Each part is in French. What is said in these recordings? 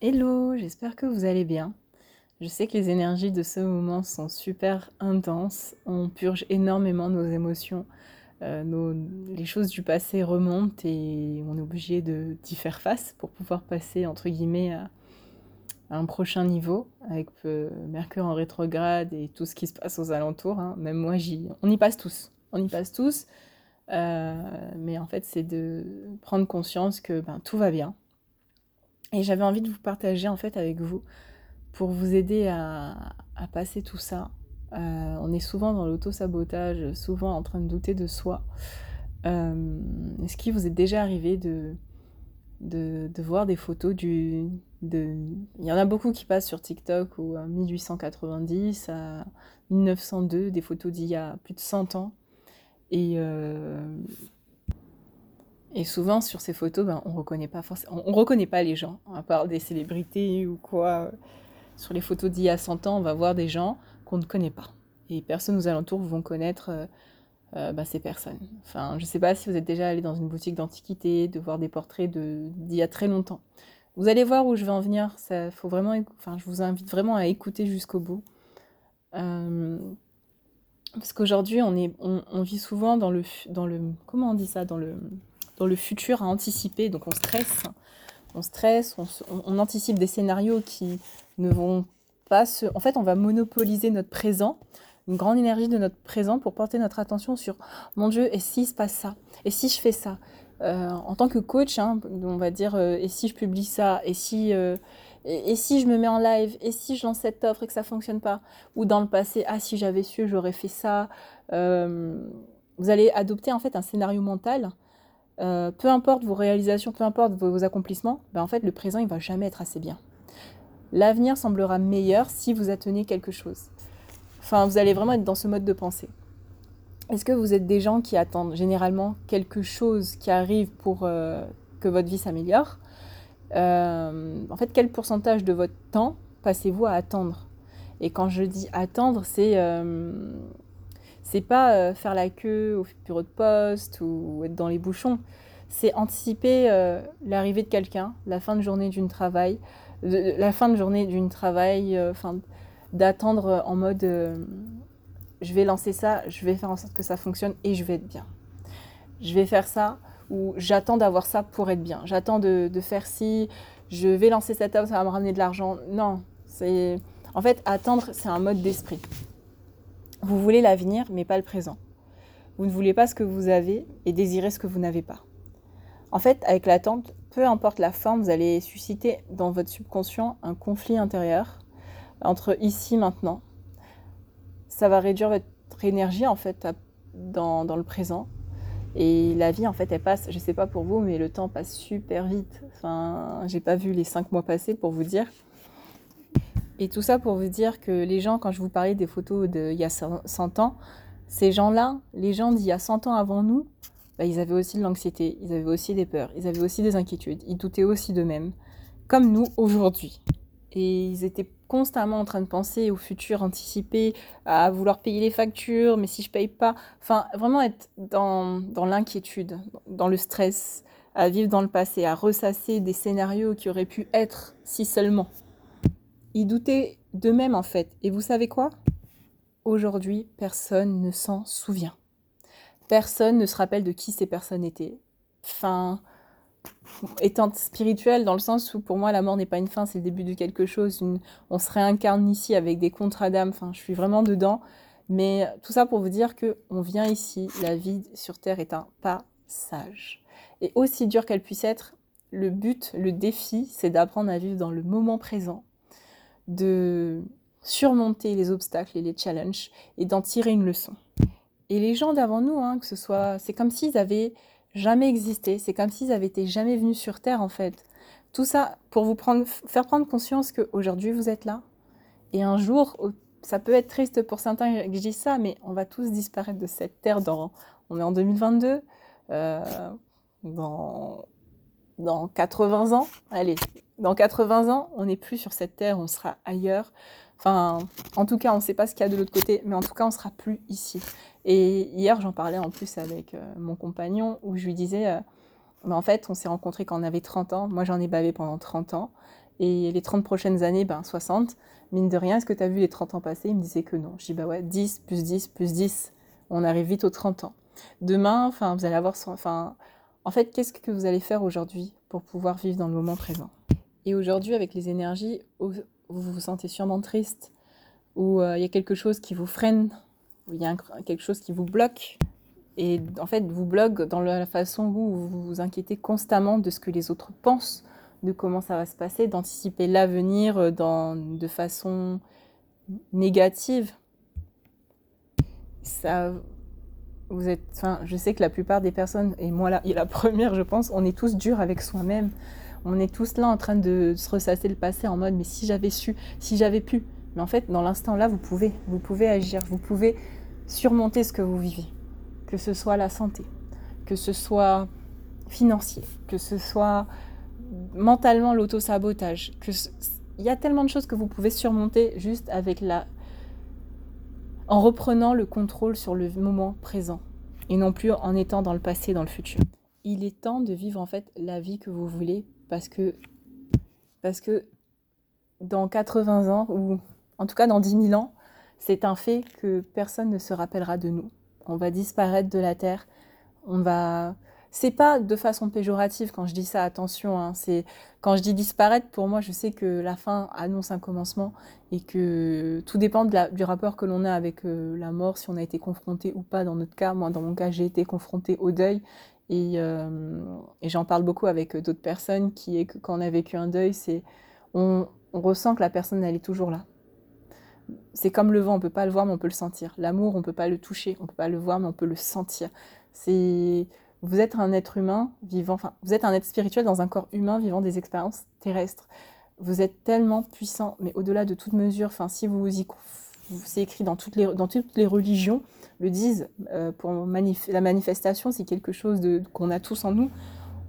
Hello, j'espère que vous allez bien. Je sais que les énergies de ce moment sont super intenses. On purge énormément nos émotions. Euh, les choses du passé remontent et on est obligé d'y faire face pour pouvoir passer entre guillemets à, un prochain niveau avec euh, Mercure en rétrograde et tout ce qui se passe aux alentours. hein. Même moi, on y passe tous. On y passe tous. Euh, mais en fait, c'est de prendre conscience que ben, tout va bien. Et j'avais envie de vous partager en fait avec vous pour vous aider à, passer tout ça. Euh, on est souvent dans l'auto-sabotage, souvent en train de douter de soi. Euh, Est-ce qu'il vous est déjà arrivé de, de, voir des photos du... De... Il y en a beaucoup qui passent sur TikTok ou à 1890 à 1902, des photos d'il y a plus de 100 ans. Et, euh, et souvent sur ces photos, ben, on reconnaît pas forcément, on, on reconnaît pas les gens, à part des célébrités ou quoi. Sur les photos d'il y a 100 ans, on va voir des gens qu'on ne connaît pas. Et personne aux alentours vont connaître euh, euh, bah, ces personnes. Enfin, je ne sais pas si vous êtes déjà allé dans une boutique d'antiquité, de voir des portraits d'il y a très longtemps. Vous allez voir où je vais en venir. Ça, faut vraiment, enfin, je vous invite vraiment à écouter jusqu'au bout. Euh, parce qu'aujourd'hui, on, on, vit souvent dans le, dans le, comment on dit ça, dans le, dans le futur à anticiper. Donc on stresse, on stresse, on, on- anticipe des scénarios qui ne vont pas se... En fait, on va monopoliser notre présent, une grande énergie de notre présent pour porter notre attention sur mon Dieu, et s'il se passe ça? Et si je fais ça? Euh, En tant que coach, hein, on va dire, euh, et si je publie ça? Et si, euh, si je me mets en live? Et si je lance cette offre et que ça fonctionne pas? Ou dans le passé, ah, si j'avais su, j'aurais fait ça. Vous allez adopter en fait un scénario mental. Euh, peu importe vos réalisations, peu importe vos, accomplissements, ben, en fait, le présent, il va jamais être assez bien. L'avenir semblera meilleur si vous atteignez quelque chose. Enfin, vous allez vraiment être dans ce mode de pensée. Est-ce que vous êtes des gens qui attendent généralement quelque chose qui arrive pour euh, que votre vie s'améliore? Euh, En fait, quel pourcentage de votre temps passez-vous à attendre? Et quand je dis attendre, c'est c'est pas euh, faire la queue au bureau de poste ou être dans les bouchons. C'est anticiper euh, l'arrivée de quelqu'un, la fin de journée d'une travail, la fin de journée d'une travail, euh, enfin, d'attendre en mode je vais lancer ça, je vais faire en sorte que ça fonctionne et je vais être bien. Je vais faire ça ou j'attends d'avoir ça pour être bien. J'attends de, de faire ci, je vais lancer cette offre, ça va me ramener de l'argent. Non, c'est en fait attendre, c'est un mode d'esprit. Vous voulez l'avenir, mais pas le présent. Vous ne voulez pas ce que vous avez et désirez ce que vous n'avez pas. En fait, avec l'attente, peu importe la forme, vous allez susciter dans votre subconscient un conflit intérieur entre ici maintenant. Ça va réduire votre énergie en fait dans, dans le présent. Et la vie en fait elle passe, je sais pas pour vous, mais le temps passe super vite. Enfin, j'ai pas vu les cinq mois passer pour vous dire. Et tout ça pour vous dire que les gens, quand je vous parlais des photos d'il y a 100 ans, ces gens-là, les gens d'il y a 100 ans avant nous, bah, ils avaient aussi de l'anxiété, ils avaient aussi des peurs, ils avaient aussi des inquiétudes, ils doutaient aussi d'eux-mêmes, comme nous aujourd'hui. Et ils étaient constamment en train de penser au futur, anticiper, à vouloir payer les factures, mais si je paye pas, enfin vraiment être dans, dans l'inquiétude, dans le stress, à vivre dans le passé, à ressasser des scénarios qui auraient pu être si seulement. Ils doutaient d'eux-mêmes en fait. Et vous savez quoi? Aujourd'hui, personne ne s'en souvient. Personne ne se rappelle de qui ces personnes étaient. Enfin, étant spirituel dans le sens où pour moi la mort n'est pas une fin, c'est le début de quelque chose. On se réincarne ici avec des contrats d'âme. Enfin, je suis vraiment dedans. Mais tout ça pour vous dire que on vient ici, la vie sur Terre est un passage. Et aussi dur qu'elle puisse être, le but, le défi, c'est d'apprendre à vivre dans le moment présent, de surmonter les obstacles et les challenges et d'en tirer une leçon. Et les gens d'avant nous, hein, que ce soit, c'est comme s'ils avaient jamais existé, c'est comme s'ils avaient été jamais venus sur Terre en fait. Tout ça pour vous prendre, faire prendre conscience qu'aujourd'hui vous êtes là. Et un jour, ça peut être triste pour certains que je ça, mais on va tous disparaître de cette Terre dans, on est en 2022, euh, dans, dans 80 ans, allez, dans 80 ans, on n'est plus sur cette Terre, on sera ailleurs. Enfin, en tout cas, on ne sait pas ce qu'il y a de l'autre côté, mais en tout cas, on sera plus ici. Et hier, j'en parlais en plus avec euh, mon compagnon, où je lui disais, euh, en fait, on s'est rencontrés quand on avait 30 ans. Moi, j'en ai bavé pendant 30 ans. et les 30 prochaines années, ben 60. Mine de rien, est-ce que tu as vu les 30 ans passés Il me disait que non. Je dis bah ouais, 10 plus 10 plus 10. On arrive vite aux 30 ans. Demain, enfin, vous allez avoir, enfin, en fait, qu'est-ce que vous allez faire aujourd'hui pour pouvoir vivre dans le moment présent? Et aujourd'hui, avec les énergies, vous vous sentez sûrement triste, ou euh, il y a quelque chose qui vous freine, ou il y a quelque chose qui vous bloque, et en fait vous bloque dans la façon où vous vous inquiétez constamment de ce que les autres pensent, de comment ça va se passer, d'anticiper l'avenir euh, de façon négative. Ça, vous êtes, je sais que la plupart des personnes, et moi là, et la première, je pense, on est tous durs avec soi-même. On est tous là en train de se ressasser le passé en mode, mais si j'avais su, si j'avais pu. Mais en fait, dans l'instant là, vous pouvez, vous pouvez agir, vous pouvez surmonter ce que vous vivez. Que ce soit la santé, que ce soit financier, que ce soit mentalement l'auto-sabotage, que il y a tellement de choses que vous pouvez surmonter juste avec la en reprenant le contrôle sur le moment présent et non plus en étant dans le passé, dans le futur. Il est temps de vivre en fait la vie que vous voulez parce que parce que dans 80 ans ou en tout cas dans 10 000 ans, c'est un fait que personne ne se rappellera de nous. On va disparaître de la terre, on va c'est pas de façon péjorative quand je dis ça, attention. Hein, c'est quand je dis disparaître, pour moi, je sais que la fin annonce un commencement et que tout dépend du rapport que l'on a avec euh, la mort, si on a été confronté ou pas. Dans notre cas, moi, dans mon cas, j'ai été confronté au deuil et, euh, j'en parle beaucoup avec d'autres personnes qui quand on a vécu un deuil, c'est on, on ressent que la personne elle est toujours là. C'est comme le vent, on peut pas le voir mais on peut le sentir. L'amour, on peut pas le toucher, on peut pas le voir mais on peut le sentir. C'est vous êtes un être humain vivant, enfin, vous êtes un être spirituel dans un corps humain vivant des expériences terrestres. Vous êtes tellement puissant, mais au-delà de toute mesure, enfin, si vous y c'est écrit dans toutes les, dans toutes les religions, le disent, euh, pour la manifestation, c'est quelque chose qu'on a tous en nous.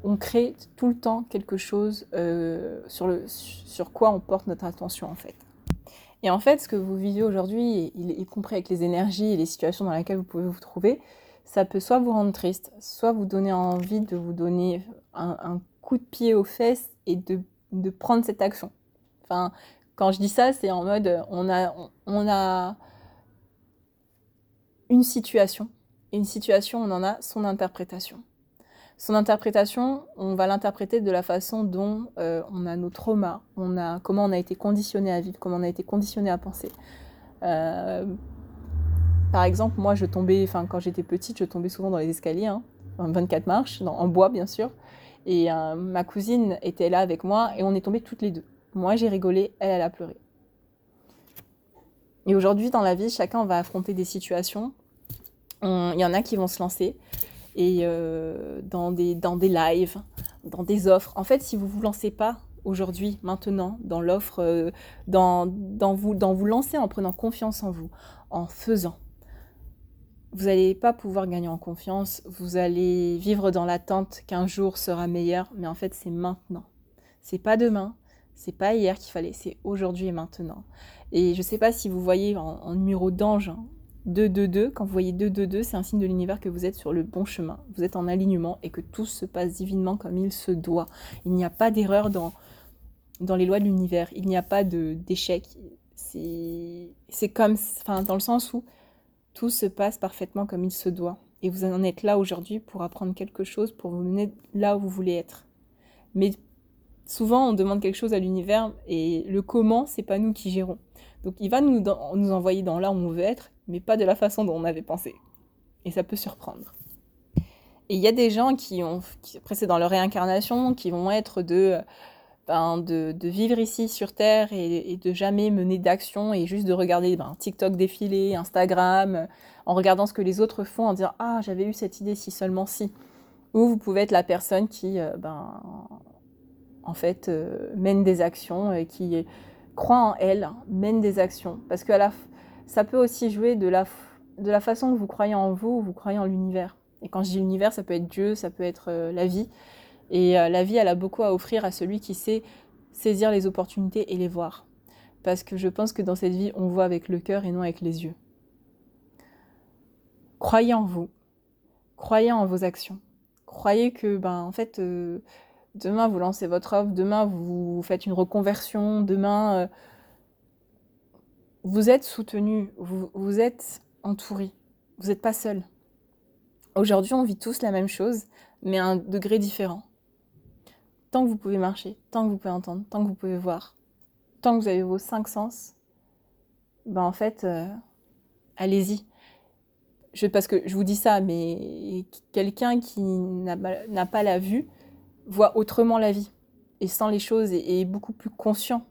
On crée tout le temps quelque chose euh, sur, le, sur quoi on porte notre attention, en fait. Et en fait, ce que vous vivez aujourd'hui, y compris avec les énergies et les situations dans lesquelles vous pouvez vous trouver, ça peut soit vous rendre triste, soit vous donner envie de vous donner un, coup de pied aux fesses et de, de, prendre cette action. Enfin, quand je dis ça, c'est en mode on a, on a une situation. Et une situation, on en a son interprétation. Son interprétation, on va l'interpréter de la façon dont euh, on a nos traumas, on a comment on a été conditionné à vivre, comment on a été conditionné à penser. Euh, par exemple, moi, je tombais, enfin, quand j'étais petite, je tombais souvent dans les escaliers, hein, 24 marches, en bois, bien sûr. Et euh, ma cousine était là avec moi et on est tombées toutes les deux. Moi, j'ai rigolé, elle, elle a pleuré. Et aujourd'hui, dans la vie, chacun va affronter des situations. Il y en a qui vont se lancer et euh, dans, des, dans des lives, dans des offres. En fait, si vous ne vous lancez pas aujourd'hui, maintenant, dans l'offre, euh, dans, dans, vous, dans vous lancer en prenant confiance en vous, en faisant, vous n'allez pas pouvoir gagner en confiance, vous allez vivre dans l'attente qu'un jour sera meilleur, mais en fait c'est maintenant. C'est pas demain, c'est pas hier qu'il fallait, c'est aujourd'hui et maintenant. Et je sais pas si vous voyez en, numéro d'ange 222, hein, quand vous voyez 222, c'est un signe de l'univers que vous êtes sur le bon chemin, vous êtes en alignement et que tout se passe divinement comme il se doit. Il n'y a pas d'erreur dans, dans les lois de l'univers, il n'y a pas d'échec. C'est comme, enfin, dans le sens où tout se passe parfaitement comme il se doit. Et vous en êtes là aujourd'hui pour apprendre quelque chose, pour vous mener là où vous voulez être. Mais souvent, on demande quelque chose à l'univers et le comment, c'est pas nous qui gérons. Donc il va nous, nous envoyer dans là où on veut être, mais pas de la façon dont on avait pensé. Et ça peut surprendre. Et il y a des gens qui ont, qui, après c'est dans leur réincarnation, qui vont être de ben, de, vivre ici sur Terre et, de jamais mener d'action et juste de regarder ben, TikTok défiler, Instagram, en regardant ce que les autres font, en disant Ah, j'avais eu cette idée si seulement si. Ou vous pouvez être la personne qui, euh, ben, en fait, euh, mène des actions et qui croit en elle, mène des actions. Parce que ça peut aussi jouer de la, de la façon que vous croyez en vous ou vous croyez en l'univers. Et quand je dis l'univers, ça peut être Dieu, ça peut être euh, la vie. Et euh, la vie, elle a beaucoup à offrir à celui qui sait saisir les opportunités et les voir. Parce que je pense que dans cette vie, on voit avec le cœur et non avec les yeux. Croyez en vous. Croyez en vos actions. Croyez que, ben, en fait, euh, Demain, vous lancez votre offre, demain, vous faites une reconversion, demain, euh, vous êtes soutenu, vous, vous êtes entouré, vous n'êtes pas seul. Aujourd'hui, on vit tous la même chose, mais à un degré différent. Tant que vous pouvez marcher, tant que vous pouvez entendre, tant que vous pouvez voir, tant que vous avez vos cinq sens, ben en fait, euh, allez-y. Je, parce que je vous dis ça, mais quelqu'un qui n'a pas la vue voit autrement la vie et sent les choses et, est beaucoup plus conscient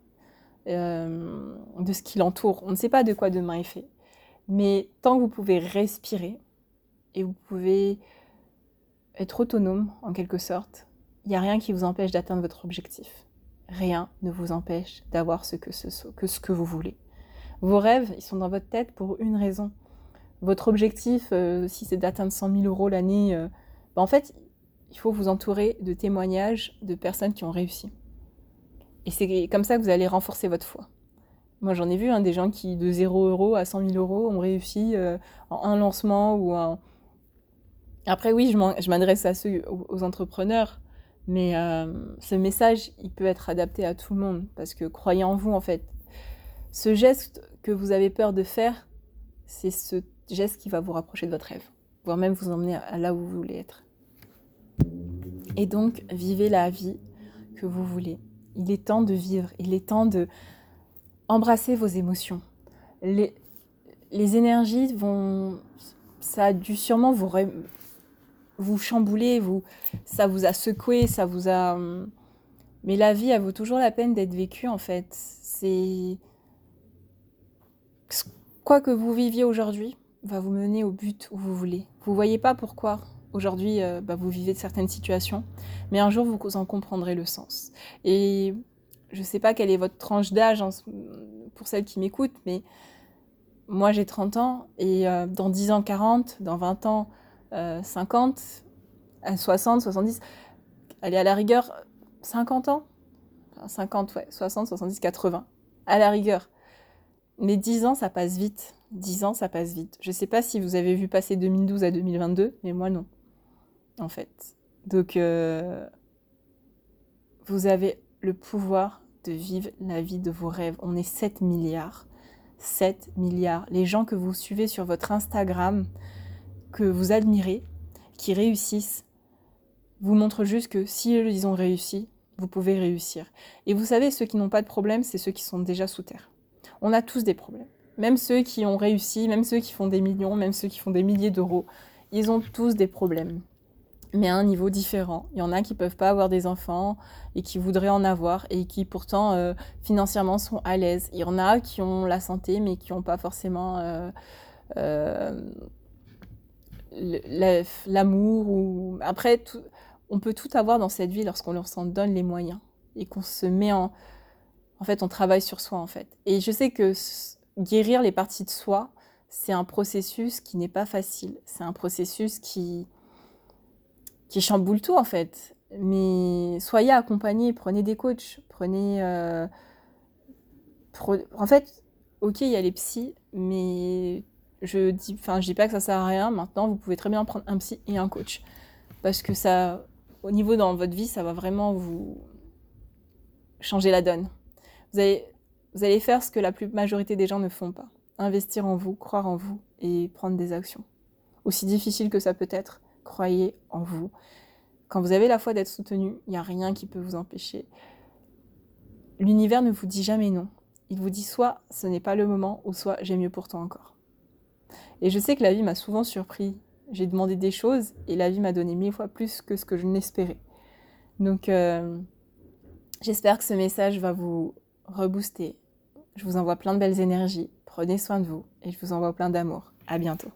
euh, de ce qui l'entoure. On ne sait pas de quoi demain est fait. Mais tant que vous pouvez respirer et vous pouvez être autonome en quelque sorte, il n'y a rien qui vous empêche d'atteindre votre objectif. Rien ne vous empêche d'avoir ce que, ce, que ce que vous voulez. Vos rêves, ils sont dans votre tête pour une raison. Votre objectif, euh, si c'est d'atteindre 100 000 euros l'année, euh, ben en fait, il faut vous entourer de témoignages de personnes qui ont réussi. Et c'est comme ça que vous allez renforcer votre foi. Moi, j'en ai vu hein, des gens qui, de 0 euros à 100 000 euros, ont réussi euh, en un lancement ou en... Après, oui, je m'adresse à ceux, aux, entrepreneurs, mais ce message, il peut être adapté à tout le monde parce que croyez en vous, en fait. Ce geste que vous avez peur de faire, c'est ce geste qui va vous rapprocher de votre rêve, voire même vous emmener à là où vous voulez être. Et donc, vivez la vie que vous voulez. Il est temps de vivre, il est temps de embrasser vos émotions. Les, les énergies vont, ça a dû sûrement vous, vous chambouler, vous, ça vous a secoué, ça vous a. Mais la vie, elle vaut toujours la peine d'être vécue en fait. C'est quoi que vous viviez aujourd'hui va vous mener au but où vous voulez. Vous voyez pas pourquoi aujourd'hui euh, bah, vous vivez certaines situations, mais un jour vous en comprendrez le sens. Et je sais pas quelle est votre tranche d'âge pour celles qui m'écoutent, mais moi j'ai 30 ans et euh, dans 10 ans 40, dans 20 ans 50, à 60, 70, allez à la rigueur 50 ans 50, ouais, 60, 70, 80, à la rigueur. Mais 10 ans, ça passe vite. 10 ans, ça passe vite. Je sais pas si vous avez vu passer 2012 à 2022, mais moi non. En fait. Donc, euh, vous avez le pouvoir de vivre la vie de vos rêves. On est 7 milliards. 7 milliards. Les gens que vous suivez sur votre Instagram, que vous admirez, qui réussissent, vous montrent juste que si ils ont réussi, vous pouvez réussir. Et vous savez, ceux qui n'ont pas de problème, c'est ceux qui sont déjà sous terre. On a tous des problèmes. Même ceux qui ont réussi, même ceux qui font des millions, même ceux qui font des milliers d'euros, ils ont tous des problèmes. Mais à un niveau différent. Il y en a qui ne peuvent pas avoir des enfants et qui voudraient en avoir et qui pourtant euh, financièrement sont à l'aise. Il y en a qui ont la santé mais qui n'ont pas forcément euh, euh, l'amour. Ou... Après, on peut tout avoir dans cette vie lorsqu'on leur s'en donne les moyens et qu'on se met en, en fait, on travaille sur soi, en fait. Et je sais que guérir les parties de soi, c'est un processus qui n'est pas facile. C'est un processus qui, qui chamboule tout, en fait. Mais soyez accompagnés, prenez des coachs, prenez... Euh, en fait, ok, il y a les psys, mais je dis, enfin, je dis pas que ça sert à rien. Maintenant, vous pouvez très bien prendre un psy et un coach. Parce que ça, au niveau dans votre vie, ça va vraiment vous changer la donne. Vous allez, vous allez faire ce que la plus majorité des gens ne font pas. Investir en vous, croire en vous et prendre des actions. Aussi difficile que ça peut être, croyez en vous. Quand vous avez la foi d'être soutenu, il n'y a rien qui peut vous empêcher. L'univers ne vous dit jamais non. Il vous dit soit ce n'est pas le moment, ou soit j'ai mieux pour toi encore. Et je sais que la vie m'a souvent surpris. J'ai demandé des choses et la vie m'a donné mille fois plus que ce que je n'espérais. Donc, euh, j'espère que ce message va vous rebooster. Je vous envoie plein de belles énergies. Prenez soin de vous et je vous envoie plein d'amour. À bientôt.